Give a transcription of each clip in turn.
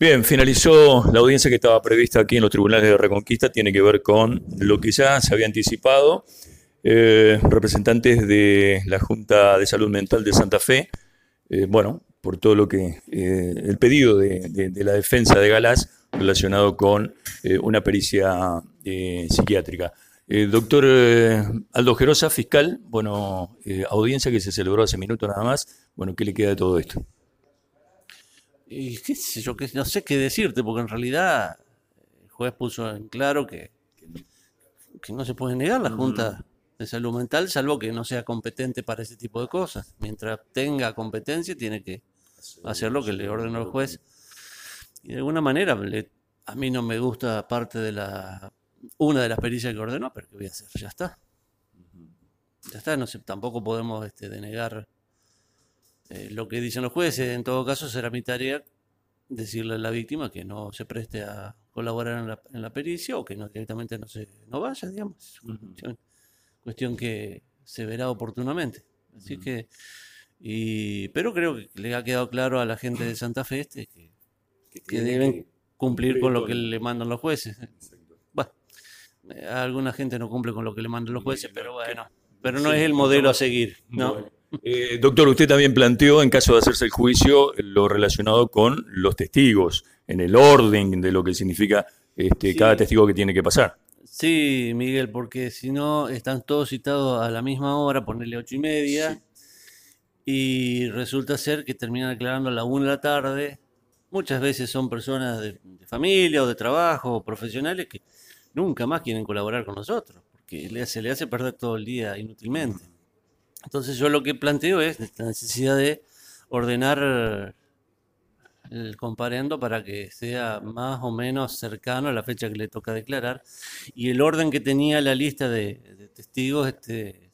Bien, finalizó la audiencia que estaba prevista aquí en los tribunales de Reconquista, tiene que ver con lo que ya se había anticipado. Eh, representantes de la Junta de Salud Mental de Santa Fe, eh, bueno, por todo lo que, eh, el pedido de, la defensa de Galás relacionado con una pericia psiquiátrica. doctor Aldo Gerosa, fiscal, bueno, audiencia que se celebró hace minutos nada más, bueno, ¿qué le queda de todo esto? Y qué sé yo, que no sé qué decirte, porque en realidad el juez puso en claro que, que no se puede negar la Junta de Salud Mental, salvo que no sea competente para ese tipo de cosas. Mientras tenga competencia, tiene que hacer lo que le ordenó el juez. Y de alguna manera, a mí no me gusta parte de la una de las pericias que ordenó, pero ¿qué voy a hacer? Ya está. Ya está, no sé, tampoco podemos este, denegar eh, lo que dicen los jueces, en todo caso, será mi tarea decirle a la víctima que no se preste a colaborar en la, pericia o que no, directamente no, se, no vaya, digamos. Es una cuestión, que se verá oportunamente. Así que, y, pero creo que le ha quedado claro a la gente de Santa Fe este que, que, deben cumplir con lo que le mandan los jueces. Bueno, alguna gente no cumple con lo que le mandan los jueces, pero bueno, pero no es el modelo a seguir, ¿no? Eh, doctor, usted también planteó, en caso de hacerse el juicio, lo relacionado con los testigos, en el orden de lo que significa este, cada testigo que tiene que pasar. Sí, Miguel, porque si no, están todos citados a la misma hora, ponerle ocho y media, y resulta ser que terminan aclarando a la una de la tarde. Muchas veces son personas de, familia o de trabajo o profesionales que nunca más quieren colaborar con nosotros, porque se le hace perder todo el día inútilmente. Entonces yo lo que planteo es la necesidad de ordenar el comparendo para que sea más o menos cercano a la fecha que le toca declarar. Y el orden que tenía la lista de, testigos, este,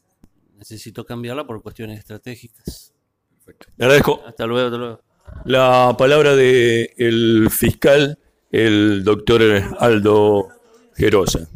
necesito cambiarla por cuestiones estratégicas. Perfecto. Le agradezco. Hasta luego, hasta luego. La palabra del fiscal, el doctor Aldo Gerosa.